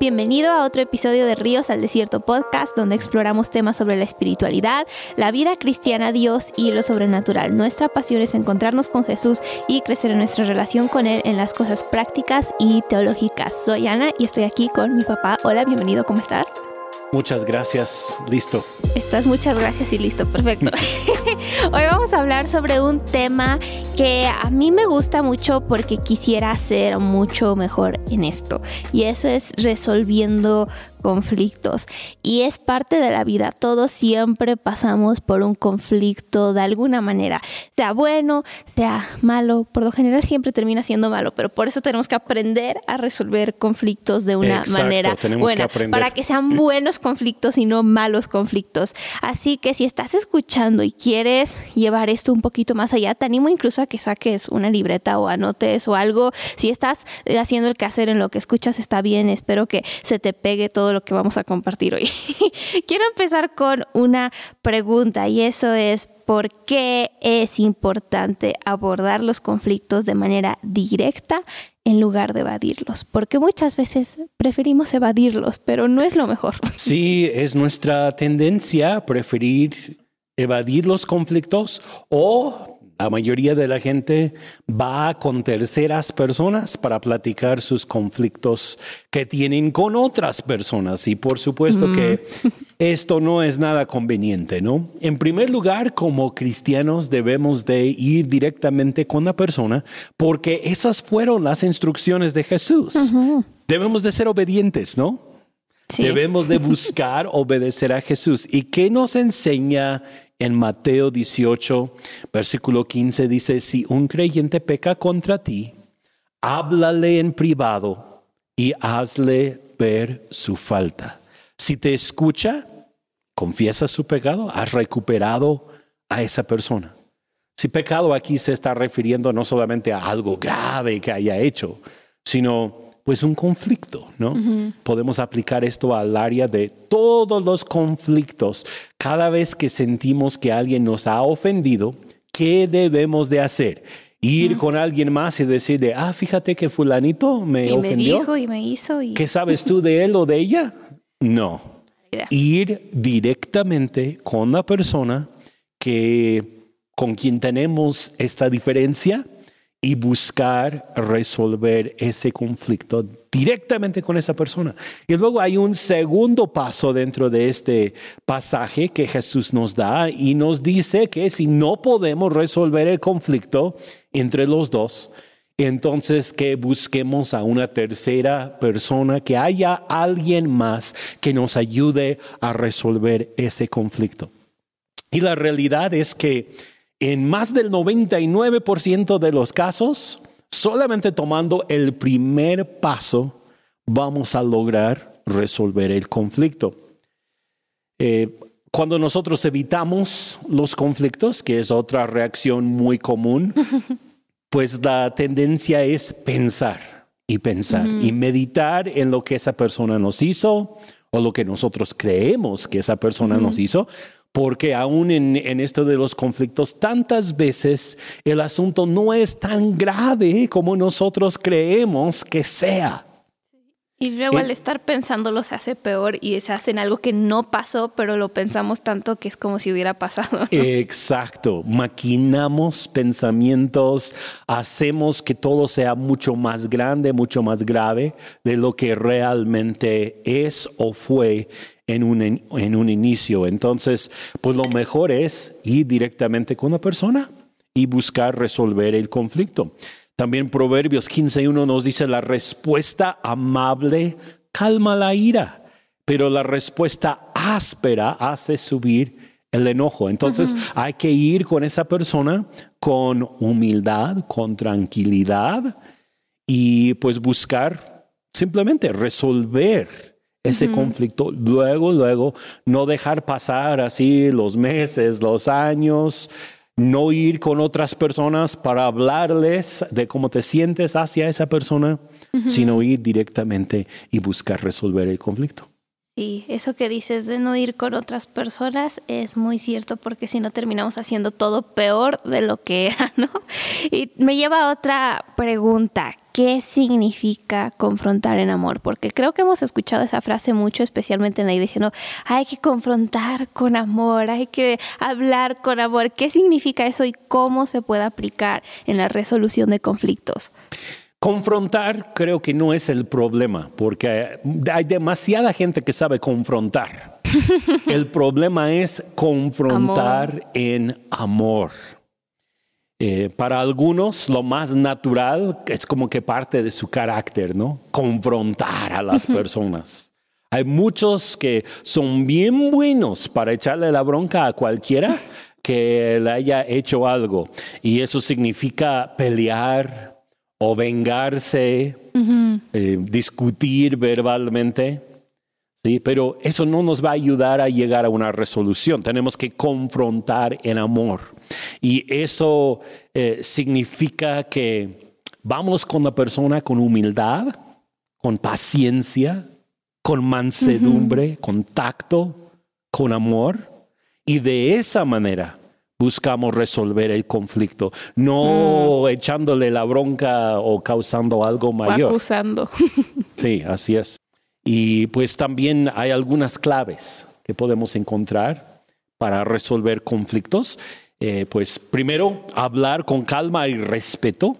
Bienvenido a otro episodio de Ríos al Desierto Podcast, donde exploramos temas sobre la espiritualidad, la vida cristiana, Dios y lo sobrenatural. Nuestra pasión es encontrarnos con Jesús y crecer en nuestra relación con Él en las cosas prácticas y teológicas. Soy Ana y estoy aquí con mi papá. Hola, bienvenido, ¿cómo estás? Muchas gracias, listo. Estás muchas gracias y listo, perfecto. Hoy vamos a hablar sobre un tema que a mí me gusta mucho porque quisiera ser mucho mejor en esto. Y eso es resolviendo conflictos y es parte de la vida. Todos siempre pasamos por un conflicto de alguna manera, sea bueno, sea malo, por lo general siempre termina siendo malo, pero por eso tenemos que aprender a resolver conflictos de una manera buena, para que sean buenos conflictos y no malos conflictos. Así que si estás escuchando y quieres llevar esto un poquito más allá, te animo incluso a que saques una libreta o anotes o algo. Si estás haciendo el hacer en lo que escuchas, está bien. Espero que se te pegue todo lo que vamos a compartir hoy. Quiero empezar con una pregunta y eso es, ¿por qué es importante abordar los conflictos de manera directa en lugar de evadirlos? Porque muchas veces preferimos evadirlos, pero no es lo mejor. Sí, es nuestra tendencia preferir evadir los conflictos o la mayoría de la gente va con terceras personas para platicar sus conflictos que tienen con otras personas y por supuesto que mm. esto no es nada conveniente, ¿no? En primer lugar, como cristianos debemos de ir directamente con la persona porque esas fueron las instrucciones de Jesús. Debemos de ser obedientes, ¿no? Debemos de buscar obedecer a Jesús. ¿Y qué nos enseña en Mateo 18, versículo 15 dice, si un creyente peca contra ti, háblale en privado y hazle ver su falta. Si te escucha, confiesa su pecado, has recuperado a esa persona. Si pecado aquí se está refiriendo no solamente a algo grave que haya hecho, sino pues un conflicto, ¿no? Podemos aplicar esto al área de todos los conflictos. Cada vez que sentimos que alguien nos ha ofendido, ¿qué debemos de hacer? Ir con alguien más y decirle, ah, fíjate que fulanito me ofendió. Me dijo y me hizo. ¿Qué sabes tú de él o de ella? No. Ir directamente con la persona que con quien tenemos esta diferencia y buscar resolver ese conflicto directamente con esa persona. Y luego hay un segundo paso dentro de este pasaje que Jesús nos da y nos dice que si no podemos resolver el conflicto entre los dos, entonces que busquemos a una tercera persona, que haya alguien más que nos ayude a resolver ese conflicto. Y la realidad es que en más del 99% de los casos, solamente tomando el primer paso vamos a lograr resolver el conflicto. Eh, cuando nosotros evitamos los conflictos, que es otra reacción muy común, pues la tendencia es pensar y pensar y meditar en lo que esa persona nos hizo o lo que nosotros creemos que esa persona nos hizo porque aún en, esto de los conflictos, tantas veces el asunto no es tan grave como nosotros creemos que sea. Y luego al estar pensándolo se hace peor y se hace en algo que no pasó, pero lo pensamos tanto que es como si hubiera pasado. Exacto, maquinamos pensamientos, hacemos que todo sea mucho más grande, mucho más grave de lo que realmente es o fue en un, en un inicio. Entonces, pues lo mejor es ir directamente con la persona y buscar resolver el conflicto. También Proverbios 15.1 nos dice, la respuesta amable calma la ira, pero la respuesta áspera hace subir el enojo. Entonces hay que ir con esa persona con humildad, con tranquilidad y pues buscar simplemente resolver ese conflicto. Luego, luego, no dejar pasar así los meses, los años, no ir con otras personas para hablarles de cómo te sientes hacia esa persona, sino ir directamente y buscar resolver el conflicto. Sí, eso que dices de no ir con otras personas es muy cierto porque si no terminamos haciendo todo peor de lo que era, ¿no? Y me lleva a otra pregunta. ¿Qué significa confrontar en amor? Porque creo que hemos escuchado esa frase mucho, especialmente en la iglesia, ¿no? Hay que confrontar con amor, hay que hablar con amor. ¿Qué significa eso y cómo se puede aplicar en la resolución de conflictos? Confrontar creo que no es el problema, porque hay demasiada gente que sabe confrontar. el problema es confrontar en amor. Eh, para algunos lo más natural es como que parte de su carácter, ¿no? Confrontar a las personas. Hay muchos que son bien buenos para echarle la bronca a cualquiera que le haya hecho algo. Y eso significa pelear, o vengarse, eh, discutir verbalmente. ¿sí? Pero eso no nos va a ayudar a llegar a una resolución. Tenemos que confrontar en amor. Y eso eh, significa que vamos con la persona con humildad, con paciencia, con mansedumbre, con tacto, con amor. Y de esa manera buscamos resolver el conflicto, no mm. echándole la bronca o causando algo mayor. acusando. sí, así es. Y pues también hay algunas claves que podemos encontrar para resolver conflictos. Eh, pues primero, hablar con calma y respeto.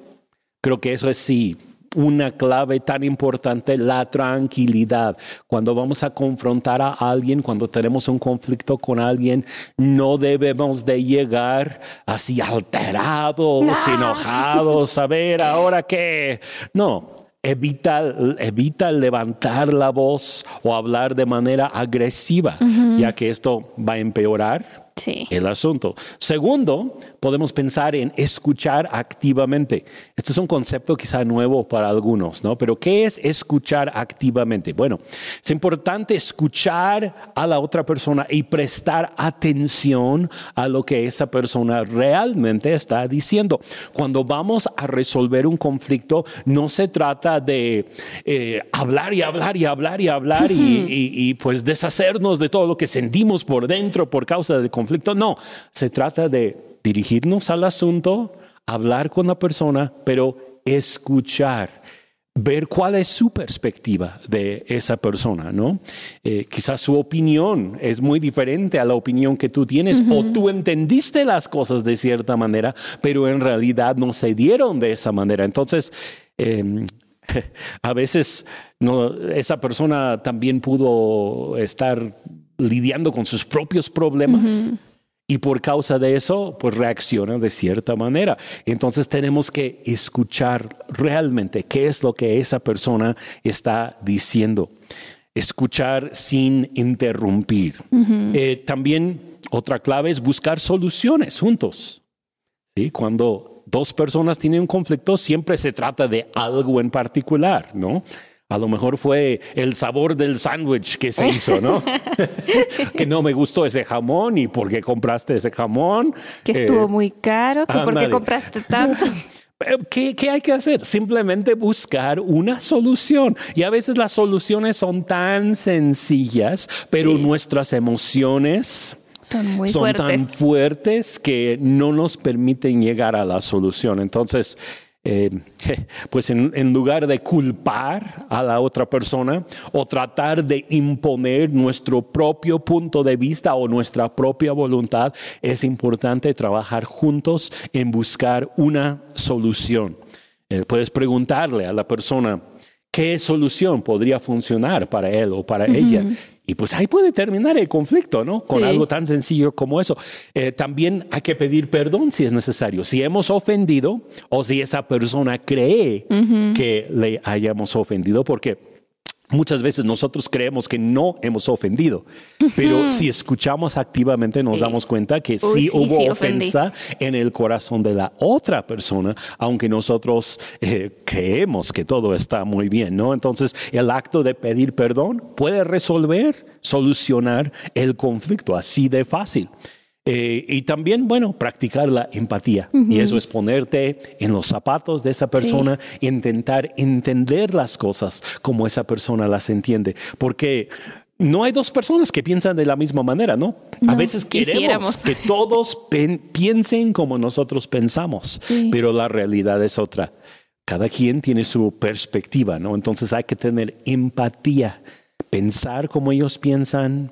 Creo que eso es sí una clave tan importante, la tranquilidad. Cuando vamos a confrontar a alguien, cuando tenemos un conflicto con alguien, no debemos de llegar así alterados, enojados, a ver, ahora qué. No, Evita, evita, levantar la voz o hablar de manera agresiva, ya que esto va a empeorar el asunto. Segundo, podemos pensar en escuchar activamente. Este es un concepto quizá nuevo para algunos, ¿no? Pero ¿qué es escuchar activamente? Bueno, es importante escuchar a la otra persona y prestar atención a lo que esa persona realmente está diciendo. Cuando vamos a resolver un conflicto, no se trata de eh, hablar y hablar y hablar y hablar y, y pues deshacernos de todo lo que sentimos por dentro por causa del conflicto conflicto. No, se trata de dirigirnos al asunto, hablar con la persona, pero escuchar ver cuál es su perspectiva de esa persona, ¿no? Eh, quizás su opinión es muy diferente a la opinión que tú tienes o tú entendiste las cosas de cierta manera, pero en realidad no se dieron de esa manera. Entonces, em, a veces no, esa persona también pudo estar lidiando con sus propios problemas. Y por causa de eso, pues reacciona de cierta manera. Entonces tenemos que escuchar realmente qué es lo que esa persona está diciendo. Escuchar sin interrumpir. Eh, también otra clave es buscar soluciones juntos. ¿Sí? Cuando dos personas tienen un conflicto, siempre se trata de algo en particular, ¿no? A lo mejor fue el sabor del sándwich que se hizo, ¿no? que no me gustó ese jamón y por qué compraste ese jamón. Que estuvo eh, muy caro, que por qué compraste tanto. Eh, ¿Qué, ¿Qué, hay que hacer? Simplemente buscar una solución. Y a veces las soluciones son tan sencillas, pero nuestras emociones son, muy son tan fuertes que no nos permiten llegar a la solución. Entonces, eh, pues en, lugar de culpar a la otra persona o tratar de imponer nuestro propio punto de vista o nuestra propia voluntad, es importante trabajar juntos en buscar una solución. Eh, puedes preguntarle a la persona qué solución podría funcionar para él o para ella y pues ahí puede terminar el conflicto, ¿no? Con algo tan sencillo como eso. Eh, también hay que pedir perdón si es necesario. Si hemos ofendido o si esa persona cree que le hayamos ofendido, porque Muchas veces nosotros creemos que no hemos ofendido, pero si escuchamos activamente nos damos cuenta que sí, hubo ofensa en el corazón de la otra persona, aunque nosotros eh, creemos que todo está muy bien, ¿no? Entonces, el acto de pedir perdón puede resolver, solucionar el conflicto así de fácil. Eh, y también, bueno, practicar la empatía. Y eso es ponerte en los zapatos de esa persona, intentar entender las cosas como esa persona las entiende. Porque no hay dos personas que piensan de la misma manera, ¿no? a veces queremos que todos piensen como nosotros pensamos, pero la realidad es otra. Cada quien tiene su perspectiva, ¿no? Entonces hay que tener empatía, pensar como ellos piensan,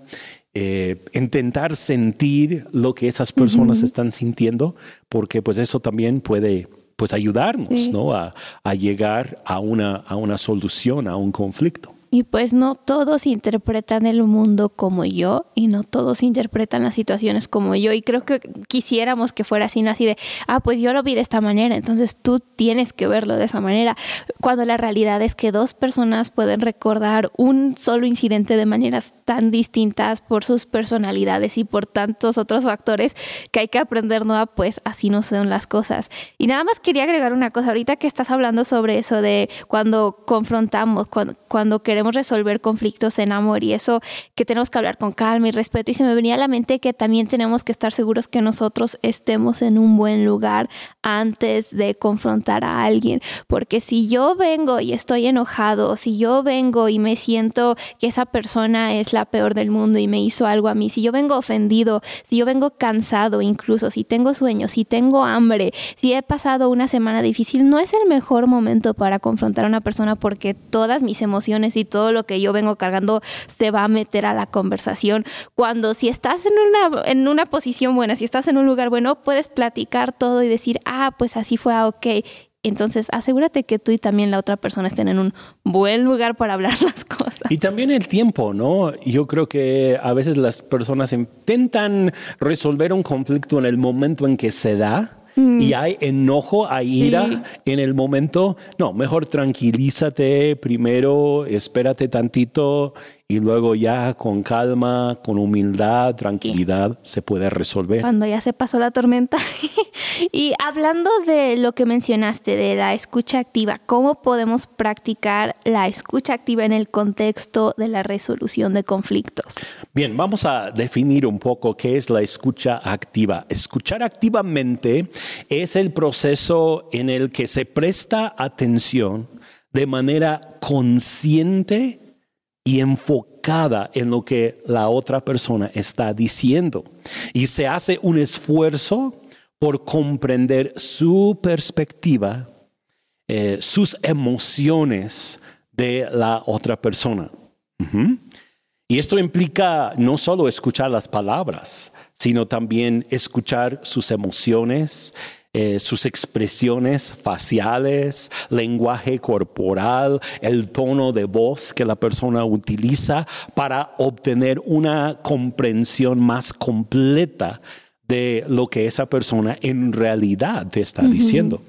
eh, intentar sentir lo que esas personas están sintiendo, porque pues eso también puede pues ayudarnos, ¿no? A, a llegar a una, a una solución, a un conflicto. Y pues no todos interpretan el mundo como yo y no todos interpretan las situaciones como yo. Y creo que quisiéramos que fuera así, no así de, ah, pues yo lo vi de esta manera, entonces tú tienes que verlo de esa manera. Cuando la realidad es que dos personas pueden recordar un solo incidente de maneras tan distintas por sus personalidades y por tantos otros factores que hay que aprender, ¿no? Pues así no son las cosas. Y nada más quería agregar una cosa, ahorita que estás hablando sobre eso de cuando confrontamos, cuando, cuando queremos queremos resolver conflictos en amor y eso que tenemos que hablar con calma y respeto. Y se me venía a la mente que también tenemos que estar seguros que nosotros estemos en un buen lugar antes de confrontar a alguien. Porque si yo vengo y estoy enojado, si yo vengo y me siento que esa persona es la peor del mundo y me hizo algo a mí, si yo vengo ofendido, si yo vengo cansado incluso, si tengo sueño, si tengo hambre, si he pasado una semana difícil, no es el mejor momento para confrontar a una persona porque todas mis emociones y todo lo que yo vengo cargando se va a meter a la conversación. Cuando si estás en una, en una posición buena, si estás en un lugar bueno, puedes platicar todo y decir, ah, pues así fue, ah, ok. Entonces, asegúrate que tú y también la otra persona estén en un buen lugar para hablar las cosas. Y también el tiempo, ¿no? Yo creo que a veces las personas intentan resolver un conflicto en el momento en que se da Mm. y hay enojo, hay ira en el momento, no, mejor tranquilízate primero, espérate tantito y luego ya con calma, con humildad, tranquilidad, se puede resolver. Cuando ya se pasó la tormenta. y hablando de lo que mencionaste, de la escucha activa, ¿cómo podemos practicar la escucha activa en el contexto de la resolución de conflictos? Bien, vamos a definir un poco qué es la escucha activa. Escuchar activamente es el proceso en el que se presta atención de manera consciente y enfocada en lo que la otra persona está diciendo. Y se hace un esfuerzo por comprender su perspectiva, eh, sus emociones de la otra persona. Y esto implica no solo escuchar las palabras, sino también escuchar sus emociones, eh, sus expresiones faciales, lenguaje corporal, el tono de voz que la persona utiliza para obtener una comprensión más completa de lo que esa persona en realidad te está diciendo.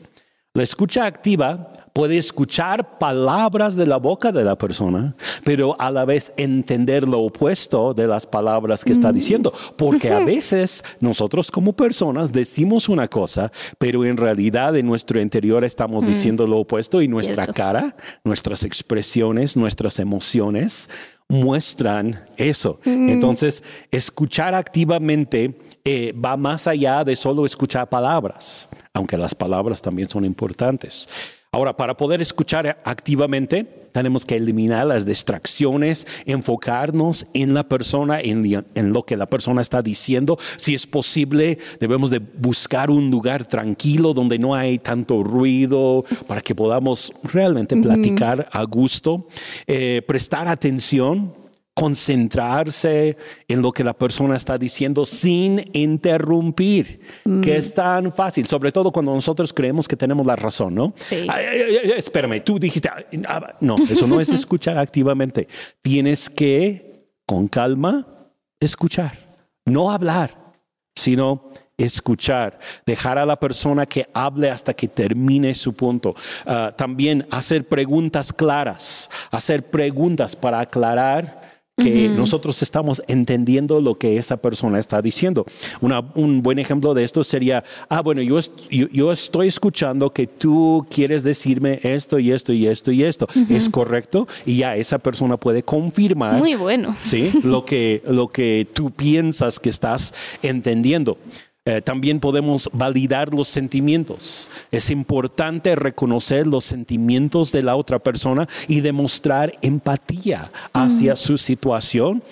La escucha activa puede escuchar palabras de la boca de la persona, pero a la vez entender lo opuesto de las palabras que está mm. diciendo. Porque a veces nosotros como personas decimos una cosa, pero en realidad en nuestro interior estamos mm. diciendo lo opuesto y nuestra cara, nuestras expresiones, nuestras emociones muestran eso. Mm. Entonces, escuchar activamente eh, va más allá de solo escuchar palabras, aunque las palabras también son importantes. Ahora, para poder escuchar activamente, tenemos que eliminar las distracciones, enfocarnos en la persona, en, en, lo que la persona está diciendo. Si es posible, debemos de buscar un lugar tranquilo donde no hay tanto ruido para que podamos realmente platicar a gusto, eh, prestar atención concentrarse en lo que la persona está diciendo sin interrumpir, que es tan fácil, sobre todo cuando nosotros creemos que tenemos la razón, ¿no? espérame, tú dijiste, ah, no, eso no es escuchar activamente. Tienes que, con calma, escuchar, no hablar, sino escuchar, dejar a la persona que hable hasta que termine su punto. Ah, también hacer preguntas claras, hacer preguntas para aclarar que nosotros estamos entendiendo lo que esa persona está diciendo. un buen ejemplo de esto sería, ah, bueno, yo, yo, estoy escuchando que tú quieres decirme esto y esto y esto y esto. ¿Es correcto? Y ya esa persona puede confirmar. Muy bueno. Sí, lo que, lo que tú piensas que estás entendiendo. Eh, también podemos validar los sentimientos. Es importante reconocer los sentimientos de la otra persona y demostrar empatía hacia su situación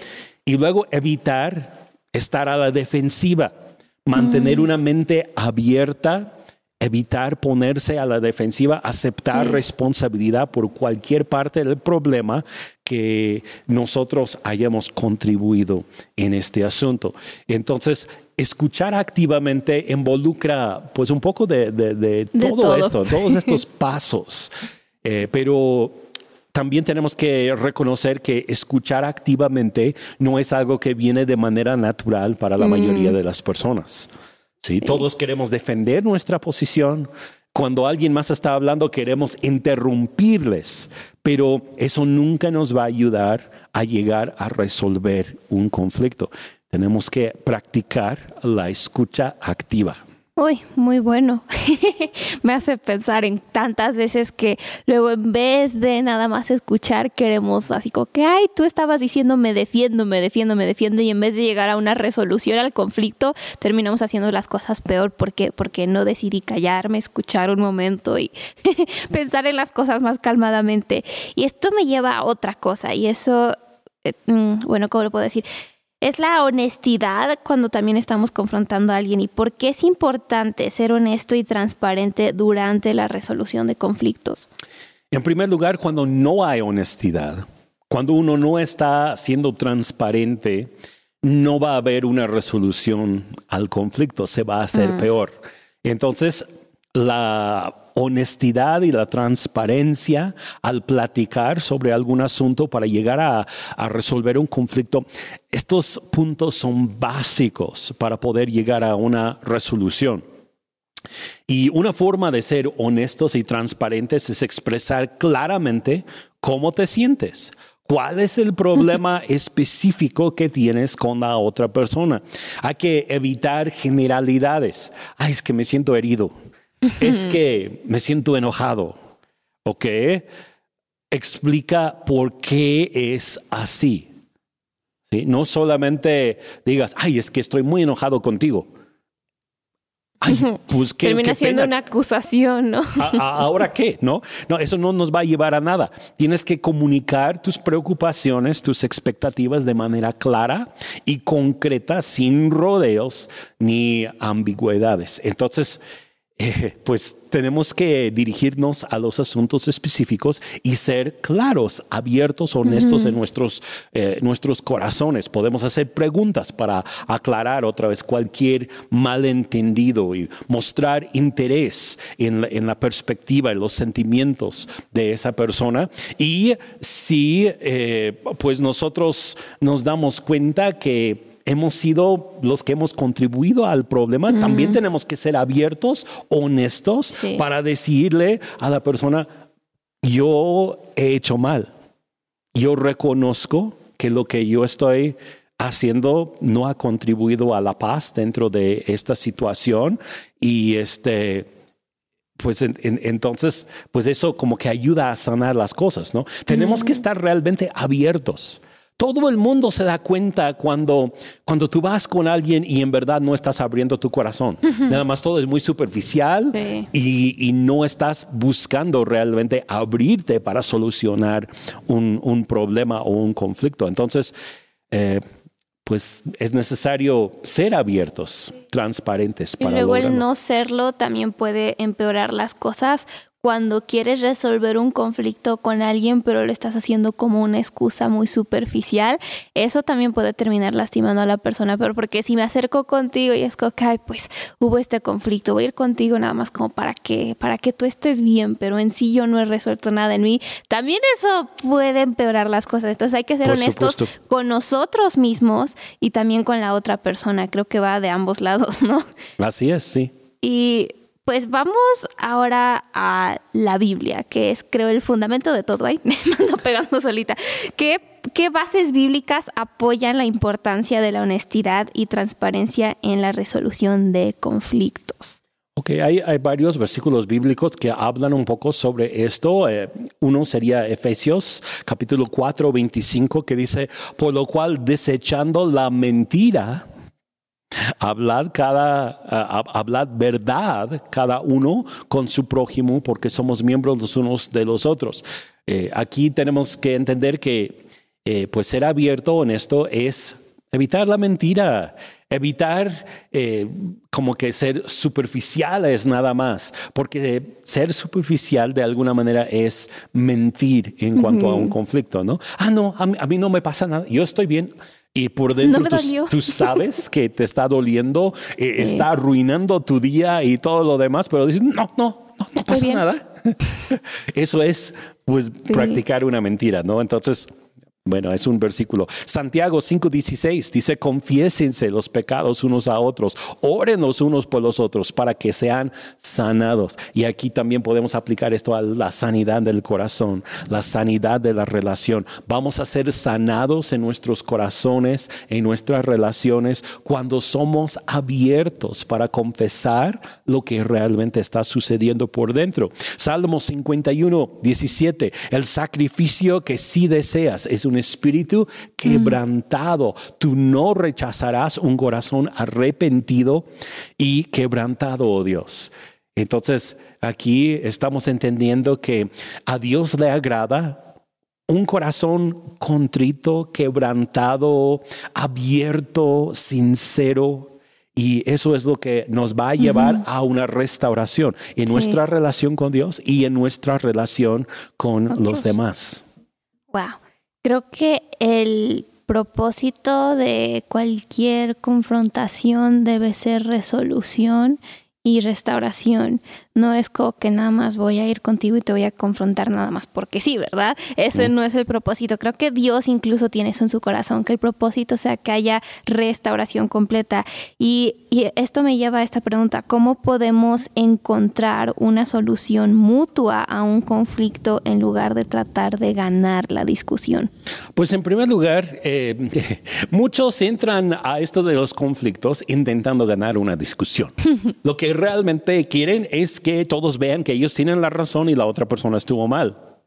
y luego evitar estar a la defensiva, mantener una mente abierta evitar ponerse a la defensiva, aceptar responsabilidad por cualquier parte del problema que nosotros hayamos contribuido en este asunto. Entonces, escuchar activamente involucra pues un poco de, todo, esto, todos estos pasos, eh, pero también tenemos que reconocer que escuchar activamente no es algo que viene de manera natural para la mayoría de las personas. ¿sí? Todos queremos defender nuestra posición. Cuando alguien más está hablando, queremos interrumpirles, pero eso nunca nos va a ayudar a llegar a resolver un conflicto. Tenemos que practicar la escucha activa. Uy, muy bueno. Me hace pensar en tantas veces que luego en vez de nada más escuchar, queremos así como que, ay, tú estabas diciendo me defiendo, me defiendo, me defiendo, y en vez de llegar a una resolución al conflicto, terminamos haciendo las cosas peor porque, porque no decidí callarme, escuchar un momento y pensar en las cosas más calmadamente. Y esto me lleva a otra cosa, y eso, eh, mm, bueno, ¿cómo lo puedo decir? Es la honestidad cuando también estamos confrontando a alguien y por qué es importante ser honesto y transparente durante la resolución de conflictos. En primer lugar, cuando no hay honestidad, cuando uno no está siendo transparente, no va a haber una resolución al conflicto, se va a hacer mm. peor. Entonces, la honestidad y la transparencia al platicar sobre algún asunto para llegar a, resolver un conflicto. Estos puntos son básicos para poder llegar a una resolución. Y una forma de ser honestos y transparentes es expresar claramente cómo te sientes. ¿Cuál es el problema específico que tienes con la otra persona? Hay que evitar generalidades. Ay, es que me siento herido es que me siento enojado. ¿Ok? Explica por qué es así. ¿Sí? No solamente digas, ay, es que estoy muy enojado contigo. Ay, pues qué, Termina siendo una acusación, ¿no? ¿Ahora qué? ¿No? No, eso no nos va a llevar a nada. Tienes que comunicar tus preocupaciones, tus expectativas de manera clara y concreta, sin rodeos ni ambigüedades. Entonces, eh, pues tenemos que dirigirnos a los asuntos específicos y ser claros, abiertos, honestos en nuestros, eh, nuestros corazones. Podemos hacer preguntas para aclarar otra vez cualquier malentendido y mostrar interés en la, en la perspectiva, en los sentimientos de esa persona. Y si eh, pues nosotros nos damos cuenta que hemos sido los que hemos contribuido al problema, también tenemos que ser abiertos, honestos, para decirle a la persona, yo he hecho mal, yo reconozco que lo que yo estoy haciendo no ha contribuido a la paz dentro de esta situación y este pues entonces pues eso como que ayuda a sanar las cosas, ¿no? Tenemos que estar realmente abiertos. Todo el mundo se da cuenta cuando, cuando tú vas con alguien y en verdad no estás abriendo tu corazón. Nada más todo es muy superficial y, no estás buscando realmente abrirte para solucionar un, problema o un conflicto. Entonces, eh, pues es necesario ser abiertos, transparentes. Para y luego el no serlo también puede empeorar las cosas cuando quieres resolver un conflicto con alguien, pero lo estás haciendo como una excusa muy superficial, eso también puede terminar lastimando a la persona. Pero porque si me acerco contigo y es como que, pues hubo este conflicto, voy a ir contigo nada más como para que, para que tú estés bien, pero en sí yo no he resuelto nada en mí, también eso puede empeorar las cosas. Entonces hay que ser honestos con nosotros mismos y también con la otra persona. Creo que va de ambos lados, ¿no? Así es, sí. Y pues vamos ahora a la Biblia, que es creo el fundamento de todo. Ahí me mando pegando solita. ¿Qué, ¿Qué bases bíblicas apoyan la importancia de la honestidad y transparencia en la resolución de conflictos? Ok, hay, hay, varios versículos bíblicos que hablan un poco sobre esto. Eh, uno sería Efesios capítulo 4, 25, que dice, por lo cual desechando la mentira, Hablad cada, hablad verdad cada uno con su prójimo porque somos miembros los unos de los otros. Eh, aquí tenemos que entender que eh, pues ser abierto, honesto, es evitar la mentira, evitar eh, como que ser superficiales nada más, porque ser superficial de alguna manera es mentir en cuanto a un conflicto, ¿no? Ah, no, a mí, no me pasa nada, yo estoy bien. Y por dentro tú, sabes que te está doliendo, eh, está arruinando tu día y todo lo demás, pero dices, no, no, no, no pasa nada. Eso es pues practicar una mentira, ¿no? Entonces, bueno, es un versículo. Santiago 5:16 dice, confiésense los pecados unos a otros, oren los unos por los otros para que sean sanados. Y aquí también podemos aplicar esto a la sanidad del corazón, la sanidad de la relación. Vamos a ser sanados en nuestros corazones, en nuestras relaciones, cuando somos abiertos para confesar lo que realmente está sucediendo por dentro. Salmo 51, 17, el sacrificio que sí deseas es un espíritu quebrantado. Tú no rechazarás un corazón arrepentido y quebrantado, oh Dios. Entonces, aquí estamos entendiendo que a Dios le agrada un corazón contrito, quebrantado, abierto, sincero. Y eso es lo que nos va a llevar a una restauración en nuestra relación con Dios y en nuestra relación con los demás. Wow. Creo que el propósito de cualquier confrontación debe ser resolución y restauración. No es como que nada más voy a ir contigo y te voy a confrontar nada más porque sí, ¿verdad? Ese no es el propósito. Creo que Dios incluso tiene eso en su corazón, que el propósito sea que haya restauración completa. Y, esto me lleva a esta pregunta, ¿cómo podemos encontrar una solución mutua a un conflicto en lugar de tratar de ganar la discusión? Pues en primer lugar, eh, muchos entran a esto de los conflictos intentando ganar una discusión. Lo que realmente quieren es que todos vean que ellos tienen la razón y la otra persona estuvo mal.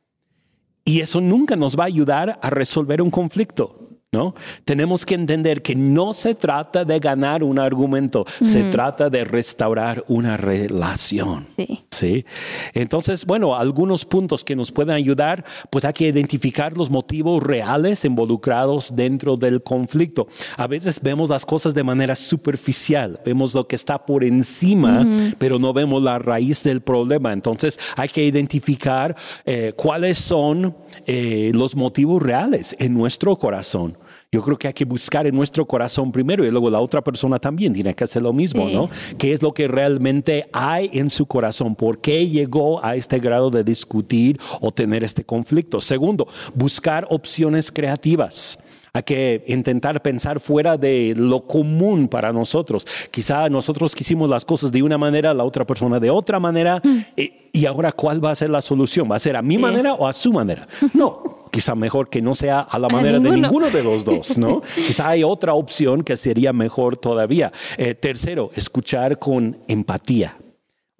Y eso nunca nos va a ayudar a resolver un conflicto. ¿No? Tenemos que entender que no se trata de ganar un argumento, se trata de restaurar una relación. Sí. Entonces, bueno, algunos puntos que nos pueden ayudar, pues hay que identificar los motivos reales involucrados dentro del conflicto. A veces vemos las cosas de manera superficial, vemos lo que está por encima, pero no vemos la raíz del problema. Entonces, hay que identificar eh, cuáles son eh, los motivos reales en nuestro corazón. Yo creo que hay que buscar en nuestro corazón primero y luego la otra persona también tiene que hacer lo mismo, ¿no? ¿Qué es lo que realmente hay en su corazón? ¿Por qué llegó a este grado de discutir o tener este conflicto? Segundo, buscar opciones creativas. Hay que intentar pensar fuera de lo común para nosotros. Quizá nosotros quisimos las cosas de una manera, la otra persona de otra manera. Mm. Y, ahora, ¿cuál va a ser la solución? ¿Va a ser a mi manera o a su manera? No, quizá mejor que no sea a la manera de ninguno de los dos, ¿no? quizá hay otra opción que sería mejor todavía. Eh, tercero, escuchar con empatía.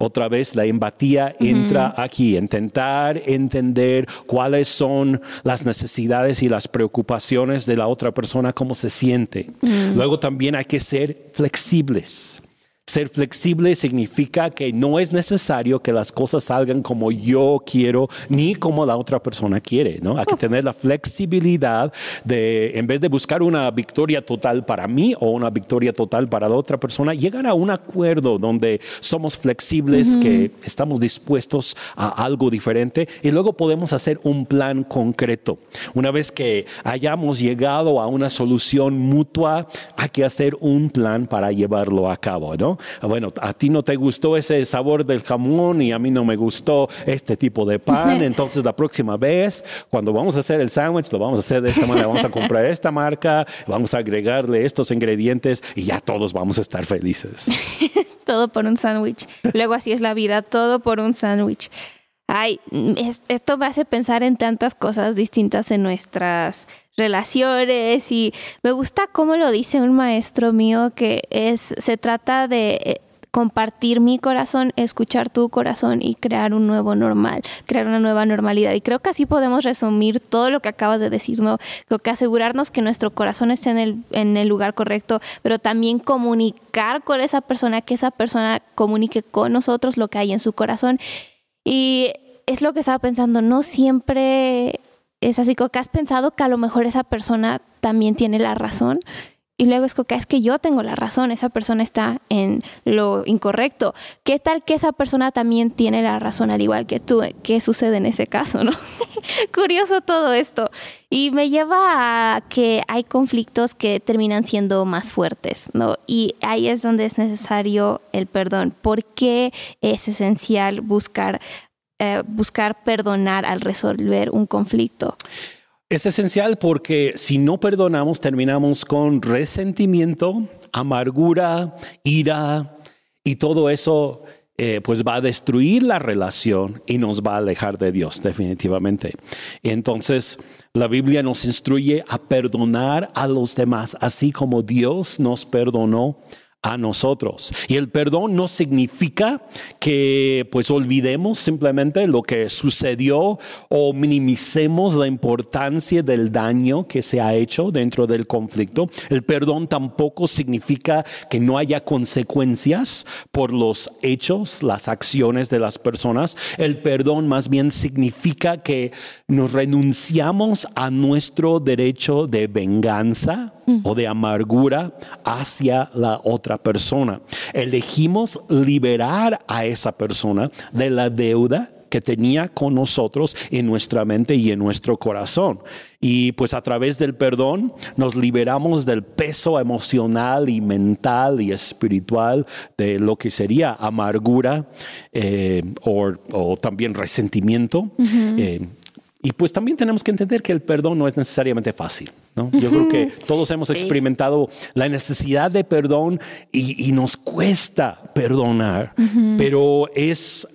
Otra vez la empatía entra aquí, intentar entender cuáles son las necesidades y las preocupaciones de la otra persona, cómo se siente. Luego también hay que ser flexibles. Ser flexible significa que no es necesario que las cosas salgan como yo quiero ni como la otra persona quiere, ¿no? Hay que tener la flexibilidad de, en vez de buscar una victoria total para mí o una victoria total para la otra persona, llegar a un acuerdo donde somos flexibles, que estamos dispuestos a algo diferente y luego podemos hacer un plan concreto. Una vez que hayamos llegado a una solución mutua, hay que hacer un plan para llevarlo a cabo, ¿no? Bueno, a ti no te gustó ese sabor del jamón y a mí no me gustó este tipo de pan, entonces la próxima vez, cuando vamos a hacer el sándwich, lo vamos a hacer de esta manera, vamos a comprar esta marca, vamos a agregarle estos ingredientes y ya todos vamos a estar felices. todo por un sándwich. Luego así es la vida, todo por un sándwich. Ay, esto me hace pensar en tantas cosas distintas en nuestras relaciones y me gusta cómo lo dice un maestro mío que es se trata de eh, compartir mi corazón, escuchar tu corazón y crear un nuevo normal, crear una nueva normalidad. Y creo que así podemos resumir todo lo que acabas de decir, ¿no? Creo que asegurarnos que nuestro corazón esté en el, en el lugar correcto, pero también comunicar con esa persona, que esa persona comunique con nosotros lo que hay en su corazón. Y es lo que estaba pensando, no siempre es así, como que has pensado que a lo mejor esa persona también tiene la razón y luego es que es que yo tengo la razón, esa persona está en lo incorrecto. ¿Qué tal que esa persona también tiene la razón al igual que tú? ¿Qué sucede en ese caso, no? Curioso todo esto. Y me lleva a que hay conflictos que terminan siendo más fuertes, ¿no? Y ahí es donde es necesario el perdón. ¿Por qué es esencial buscar, eh, buscar perdonar al resolver un conflicto? Es esencial porque si no perdonamos terminamos con resentimiento, amargura, ira y todo eso eh, pues va a destruir la relación y nos va a alejar de Dios definitivamente. Entonces la Biblia nos instruye a perdonar a los demás así como Dios nos perdonó a nosotros. Y el perdón no significa que pues olvidemos simplemente lo que sucedió o minimicemos la importancia del daño que se ha hecho dentro del conflicto. El perdón tampoco significa que no haya consecuencias por los hechos, las acciones de las personas. El perdón más bien significa que nos renunciamos a nuestro derecho de venganza o de amargura hacia la otra persona. Elegimos liberar a esa persona de la deuda que tenía con nosotros en nuestra mente y en nuestro corazón. Y pues a través del perdón nos liberamos del peso emocional y mental y espiritual de lo que sería amargura eh, o, también resentimiento. Y pues también tenemos que entender que el perdón no es necesariamente fácil. ¿No? Yo creo que todos hemos experimentado la necesidad de perdón y, nos cuesta perdonar, pero es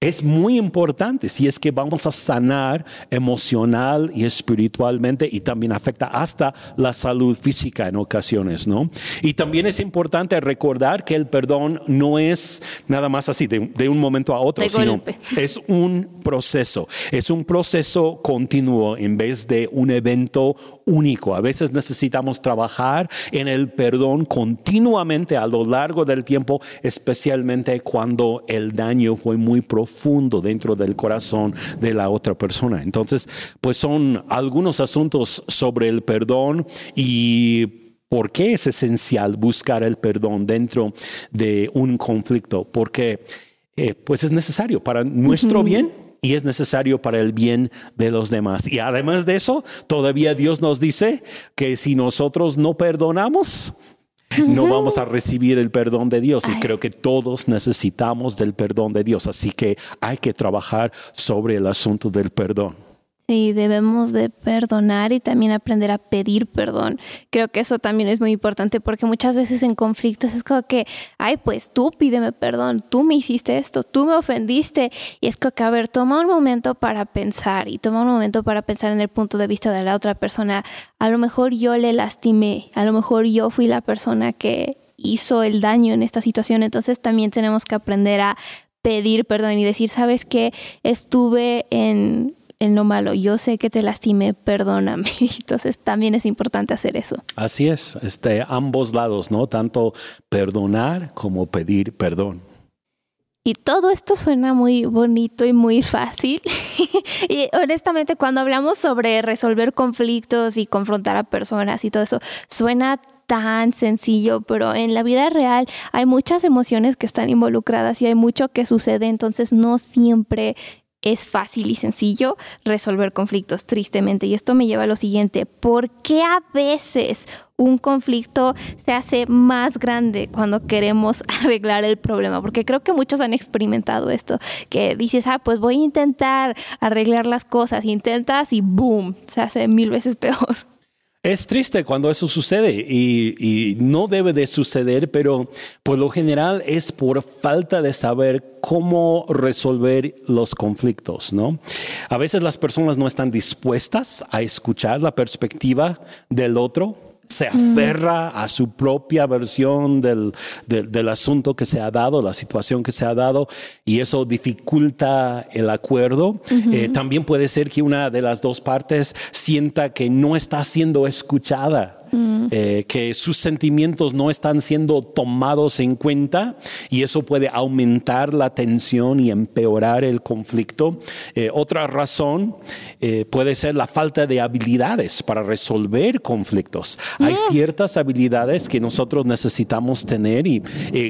es muy importante si es que vamos a sanar emocional y espiritualmente y también afecta hasta la salud física en ocasiones, ¿no? Y también es importante recordar que el perdón no es nada más así de, un momento a otro, sino es un proceso, es un proceso continuo en vez de un evento único. A veces necesitamos trabajar en el perdón continuamente a lo largo del tiempo, especialmente cuando el daño fue muy profundo dentro del corazón de la otra persona. Entonces, pues son algunos asuntos sobre el perdón y por qué es esencial buscar el perdón dentro de un conflicto, porque eh, pues es necesario para nuestro bien y es necesario para el bien de los demás. Y además de eso, todavía Dios nos dice que si nosotros no perdonamos, no vamos a recibir el perdón de Dios. Y creo que todos necesitamos del perdón de Dios. Así que hay que trabajar sobre el asunto del perdón. Sí, debemos de perdonar y también aprender a pedir perdón. Creo que eso también es muy importante porque muchas veces en conflictos es como que, ay, pues tú pídeme perdón, tú me hiciste esto, tú me ofendiste. Y es como que, a ver, toma un momento para pensar y toma un momento para pensar en el punto de vista de la otra persona. A lo mejor yo le lastimé, a lo mejor yo fui la persona que hizo el daño en esta situación. Entonces también tenemos que aprender a pedir perdón y decir, sabes que estuve en en lo malo. Yo sé que te lastimé, perdóname. Entonces también es importante hacer eso. Así es, este, ambos lados, ¿no? Tanto perdonar como pedir perdón. Y todo esto suena muy bonito y muy fácil. y honestamente, cuando hablamos sobre resolver conflictos y confrontar a personas y todo eso, suena tan sencillo, pero en la vida real hay muchas emociones que están involucradas y hay mucho que sucede, entonces no siempre es fácil y sencillo resolver conflictos, tristemente. Y esto me lleva a lo siguiente, ¿por qué a veces un conflicto se hace más grande cuando queremos arreglar el problema? Porque creo que muchos han experimentado esto, que dices, ah, pues voy a intentar arreglar las cosas, intentas y boom, se hace mil veces peor. Es triste cuando eso sucede y, no debe de suceder, pero por lo general es por falta de saber cómo resolver los conflictos, ¿no? A veces las personas no están dispuestas a escuchar la perspectiva del otro se aferra a su propia versión del, del, asunto que se ha dado, la situación que se ha dado, y eso dificulta el acuerdo. Eh, también puede ser que una de las dos partes sienta que no está siendo escuchada Mm. Eh, que sus sentimientos no están siendo tomados en cuenta y eso puede aumentar la tensión y empeorar el conflicto. Eh, otra razón eh, puede ser la falta de habilidades para resolver conflictos. Hay mm. ciertas habilidades que nosotros necesitamos tener y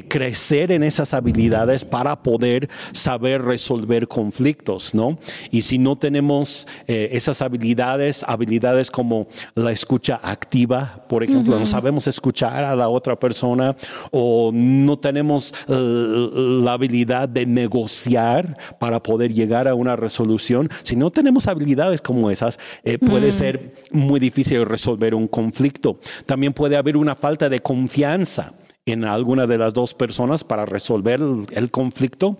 crecer en esas habilidades para poder saber resolver conflictos, ¿no? Y si no tenemos esas habilidades, habilidades como la escucha activa, por ejemplo, no sabemos escuchar a la otra persona o no tenemos eh, la habilidad de negociar para poder llegar a una resolución. Si no tenemos habilidades como esas, eh, puede ser muy difícil resolver un conflicto. También puede haber una falta de confianza en alguna de las dos personas para resolver el, conflicto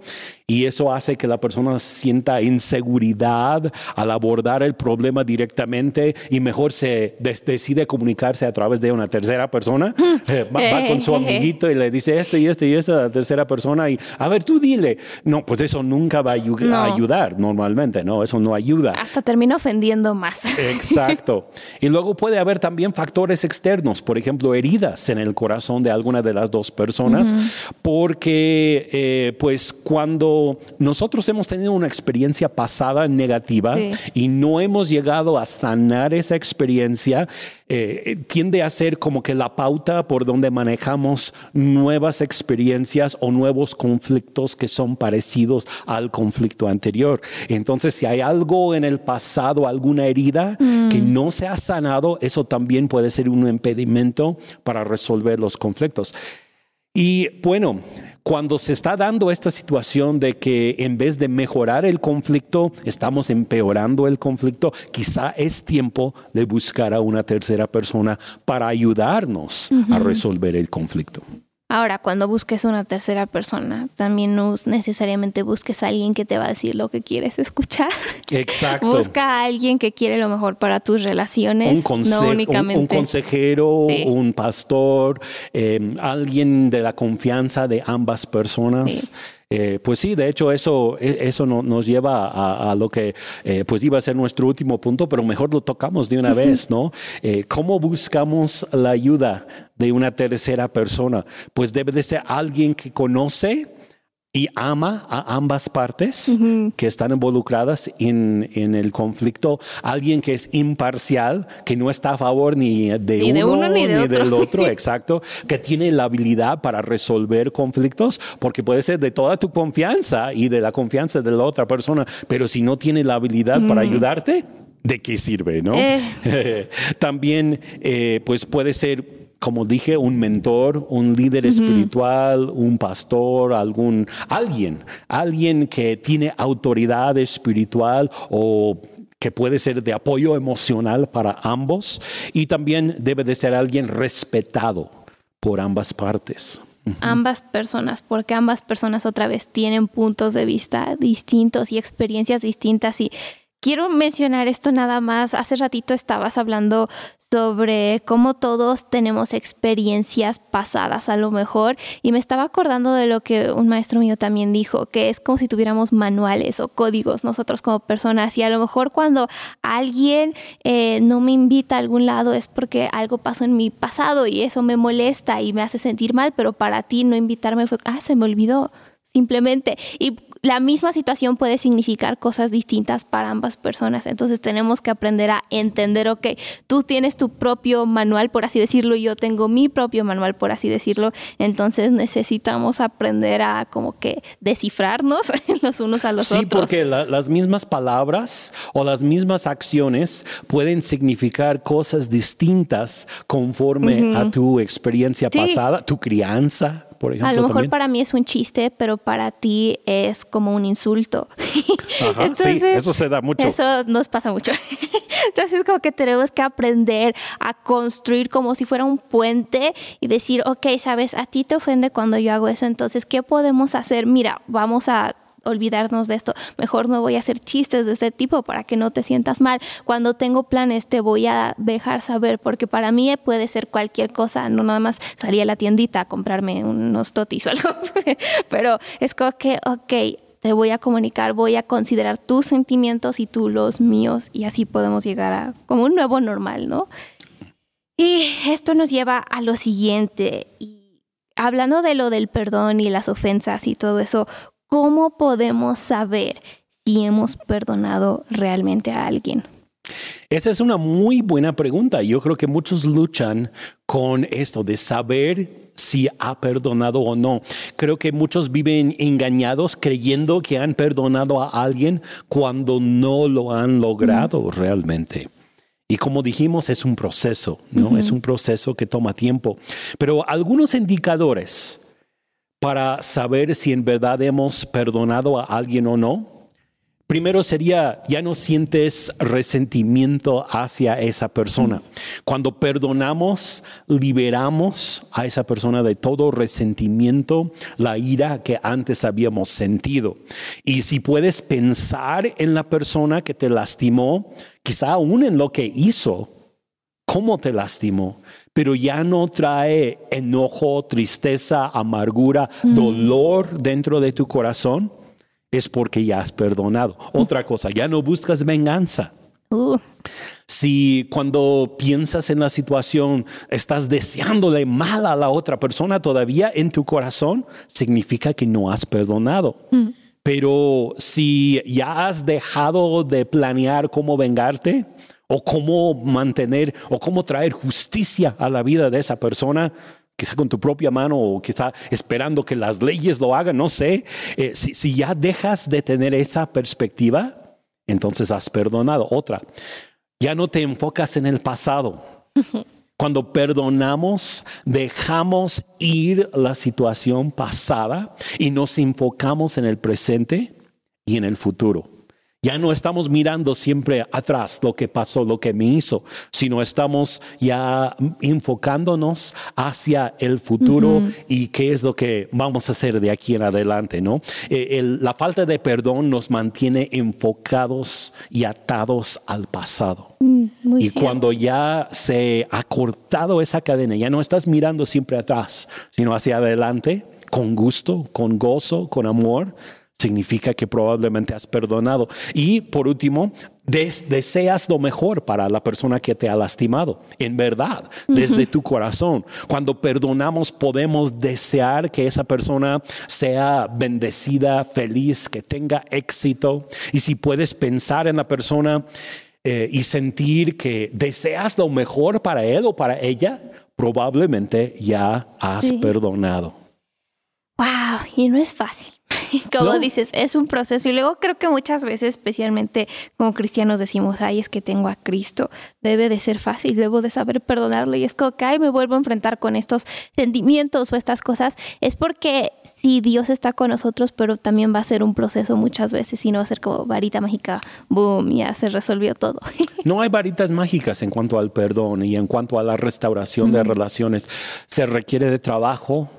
y eso hace que la persona sienta inseguridad al abordar el problema directamente y mejor se decide comunicarse a través de una tercera persona. Eh, va, con su amiguito y le dice esto y esto y esto a la tercera persona y a ver, tú dile. No, pues eso nunca va a, ayudar normalmente, ¿no? Eso no ayuda. Hasta termina ofendiendo más. Exacto. Y luego puede haber también factores externos, por ejemplo, heridas en el corazón de alguna de las dos personas, porque eh, pues cuando nosotros hemos tenido una experiencia pasada negativa y no hemos llegado a sanar esa experiencia, eh, tiende a ser como que la pauta por donde manejamos nuevas experiencias o nuevos conflictos que son parecidos al conflicto anterior. Entonces, si hay algo en el pasado, alguna herida que mm. no se ha sanado, eso también puede ser un impedimento para resolver los conflictos. Y bueno, cuando se está dando esta situación de que en vez de mejorar el conflicto, estamos empeorando el conflicto, quizá es tiempo de buscar a una tercera persona para ayudarnos a resolver el conflicto. Ahora, cuando busques una tercera persona, también no necesariamente busques a alguien que te va a decir lo que quieres escuchar. Exacto. Busca a alguien que quiere lo mejor para tus relaciones, un no únicamente. Un, consejero, un pastor, eh, alguien de la confianza de ambas personas. Eh, pues sí, de hecho eso, e, eso nos lleva a, lo que eh, pues iba a ser nuestro último punto, pero mejor lo tocamos de una vez, ¿no? Eh, ¿Cómo buscamos la ayuda de una tercera persona? Pues debe de ser alguien que conoce y ama a ambas partes que están involucradas en, el conflicto. Alguien que es imparcial, que no está a favor ni de, uno, ni, del otro, exacto, que tiene la habilidad para resolver conflictos, porque puede ser de toda tu confianza y de la confianza de la otra persona, pero si no tiene la habilidad para mm. ayudarte, ¿de qué sirve, no? Eh. También, eh, pues puede ser como dije, un mentor, un líder espiritual, un pastor, algún, alguien, alguien que tiene autoridad espiritual o que puede ser de apoyo emocional para ambos y también debe de ser alguien respetado por ambas partes. Ambas personas, porque ambas personas otra vez tienen puntos de vista distintos y experiencias distintas y quiero mencionar esto nada más. Hace ratito estabas hablando sobre cómo todos tenemos experiencias pasadas a lo mejor y me estaba acordando de lo que un maestro mío también dijo, que es como si tuviéramos manuales o códigos nosotros como personas y a lo mejor cuando alguien eh, no me invita a algún lado es porque algo pasó en mi pasado y eso me molesta y me hace sentir mal, pero para ti no invitarme fue, ah, se me olvidó simplemente. Y la misma situación puede significar cosas distintas para ambas personas. Entonces tenemos que aprender a entender, ok, tú tienes tu propio manual, por así decirlo, y yo tengo mi propio manual, por así decirlo. Entonces necesitamos aprender a como que descifrarnos los unos a los otros. Sí, porque las mismas palabras o las mismas acciones pueden significar cosas distintas conforme a tu experiencia pasada, tu crianza, a lo mejor para mí es un chiste, pero para ti es como un insulto. sí, eso se da mucho. Eso nos pasa mucho. Entonces es como que tenemos que aprender a construir como si fuera un puente y decir, ok, sabes, a ti te ofende cuando yo hago eso, entonces, ¿qué podemos hacer? Mira, vamos a olvidarnos de esto. Mejor no voy a hacer chistes de ese tipo para que no te sientas mal. Cuando tengo planes te voy a dejar saber porque para mí puede ser cualquier cosa, no nada más salir a la tiendita a comprarme unos totis o algo, pero es como que, ok, te voy a comunicar, voy a considerar tus sentimientos y tú los míos y así podemos llegar a como un nuevo normal, ¿no? Y esto nos lleva a lo siguiente, y hablando de lo del perdón y las ofensas y todo eso, ¿cómo podemos saber si hemos perdonado realmente a alguien? Esa es una muy buena pregunta. Yo creo que muchos luchan con esto de saber si ha perdonado o no. Creo que muchos viven engañados creyendo que han perdonado a alguien cuando no lo han logrado realmente. Y como dijimos, es un proceso, ¿no? Es un proceso que toma tiempo. Pero algunos indicadores para saber si en verdad hemos perdonado a alguien o no. Primero sería, ya no sientes resentimiento hacia esa persona. Cuando perdonamos, liberamos a esa persona de todo resentimiento, la ira que antes habíamos sentido. Y si puedes pensar en la persona que te lastimó, quizá aún en lo que hizo, cómo te lastimó, pero ya no trae enojo, tristeza, amargura, mm. dolor dentro de tu corazón, es porque ya has perdonado. Otra cosa, ya no buscas venganza. Uh. Si cuando piensas en la situación estás deseándole mal a la otra persona todavía en tu corazón, significa que no has perdonado. Mm. Pero si ya has dejado de planear cómo vengarte o cómo mantener o cómo traer justicia a la vida de esa persona, quizá con tu propia mano o quizá esperando que las leyes lo hagan, no sé. Eh, si, si ya dejas de tener esa perspectiva, entonces has perdonado. Otra, ya no te enfocas en el pasado. Cuando perdonamos, dejamos ir la situación pasada y nos enfocamos en el presente y en el futuro. Ya no estamos mirando siempre atrás lo que pasó, lo que me hizo, sino estamos ya enfocándonos hacia el futuro y qué es lo que vamos a hacer de aquí en adelante, ¿no? Eh, la falta de perdón nos mantiene enfocados y atados al pasado. Mm, y cuando ya se ha cortado esa cadena, ya no estás mirando siempre atrás, sino hacia adelante, con gusto, con gozo, con amor, significa que probablemente has perdonado. Y por último, deseas lo mejor para la persona que te ha lastimado, en verdad, desde tu corazón. Cuando perdonamos podemos desear que esa persona sea bendecida, feliz, que tenga éxito. Y si puedes pensar en la persona eh, y sentir que deseas lo mejor para él o para ella, probablemente ya has perdonado. Wow, y no es fácil. Como dices, es un proceso. Y luego creo que muchas veces, especialmente como cristianos, decimos, ay, es que tengo a Cristo, debe de ser fácil, debo de saber perdonarlo. Y es como que, ay, me vuelvo a enfrentar con estos sentimientos o estas cosas. Es porque sí, Dios está con nosotros, pero también va a ser un proceso muchas veces y no va a ser como varita mágica, boom, ya se resolvió todo. No hay varitas mágicas en cuanto al perdón y en cuanto a la restauración de relaciones. Se requiere de trabajo,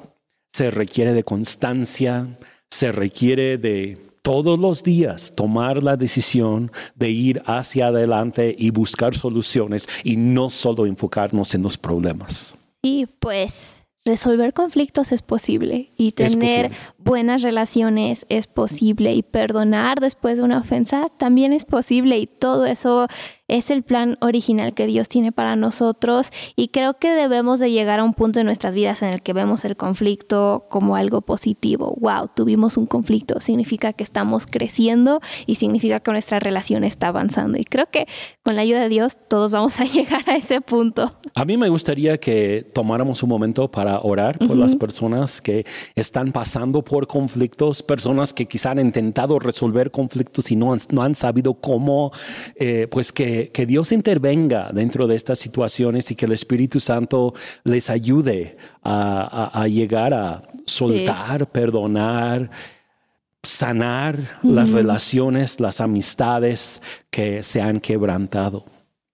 se requiere de constancia, se requiere de todos los días tomar la decisión de ir hacia adelante y buscar soluciones y no solo enfocarnos en los problemas. Y pues resolver conflictos es posible y tener buenas relaciones es posible y perdonar después de una ofensa también es posible y todo eso es el plan original que Dios tiene para nosotros y creo que debemos de llegar a un punto en nuestras vidas en el que vemos el conflicto como algo positivo. Wow, tuvimos un conflicto, significa que estamos creciendo y significa que nuestra relación está avanzando y creo que con la ayuda de Dios todos vamos a llegar a ese punto. A mí me gustaría que tomáramos un momento para orar por las personas que están pasando por conflictos, personas que quizá han intentado resolver conflictos y no han, no han sabido cómo, eh, pues que que, Dios intervenga dentro de estas situaciones y que el Espíritu Santo les ayude a, llegar a soltar, perdonar, sanar las relaciones, las amistades que se han quebrantado.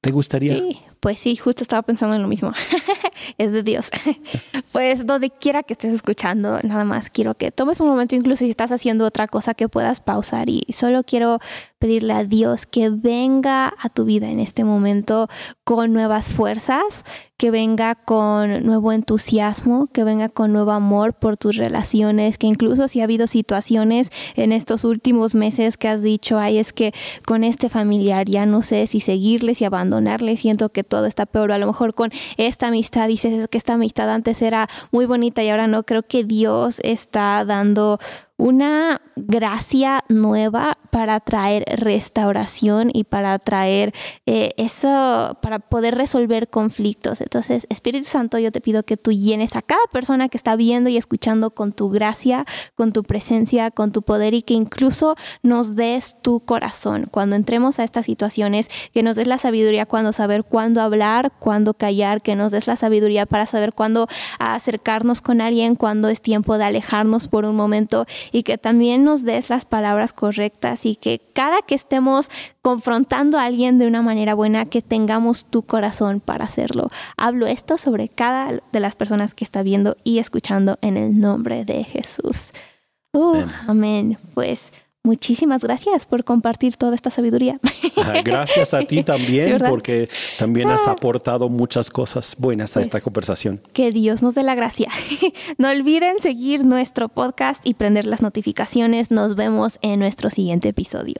¿Te gustaría? Sí, pues sí, justo estaba pensando en lo mismo. es de Dios. pues donde quiera que estés escuchando, nada más quiero que tomes un momento, incluso si estás haciendo otra cosa, que puedas pausar y solo quiero pedirle a Dios que venga a tu vida en este momento con nuevas fuerzas, que venga con nuevo entusiasmo, que venga con nuevo amor por tus relaciones, que incluso si ha habido situaciones en estos últimos meses que has dicho, ay, es que con este familiar ya no sé si seguirle, si abandonarle, siento que todo está peor, a lo mejor con esta amistad dices que esta amistad antes era muy bonita y ahora no, creo que Dios está dando una gracia nueva para traer restauración y para traer eh, eso, para poder resolver conflictos. Entonces, Espíritu Santo, yo te pido que tú llenes a cada persona que está viendo y escuchando con tu gracia, con tu presencia, con tu poder y que incluso nos des tu corazón cuando entremos a estas situaciones, que nos des la sabiduría cuando saber cuándo hablar, cuándo callar, que nos des la sabiduría para saber cuándo acercarnos con alguien, cuándo es tiempo de alejarnos por un momento y que también nos des las palabras correctas y que cada que estemos confrontando a alguien de una manera buena, que tengamos tu corazón para hacerlo. Hablo esto sobre cada de las personas que está viendo y escuchando en el nombre de Jesús. Uh, amén. Pues Muchísimas gracias por compartir toda esta sabiduría. Gracias a ti también, porque también has ah. aportado muchas cosas buenas a esta pues, conversación. Que Dios nos dé la gracia. No olviden seguir nuestro podcast y prender las notificaciones. Nos vemos en nuestro siguiente episodio.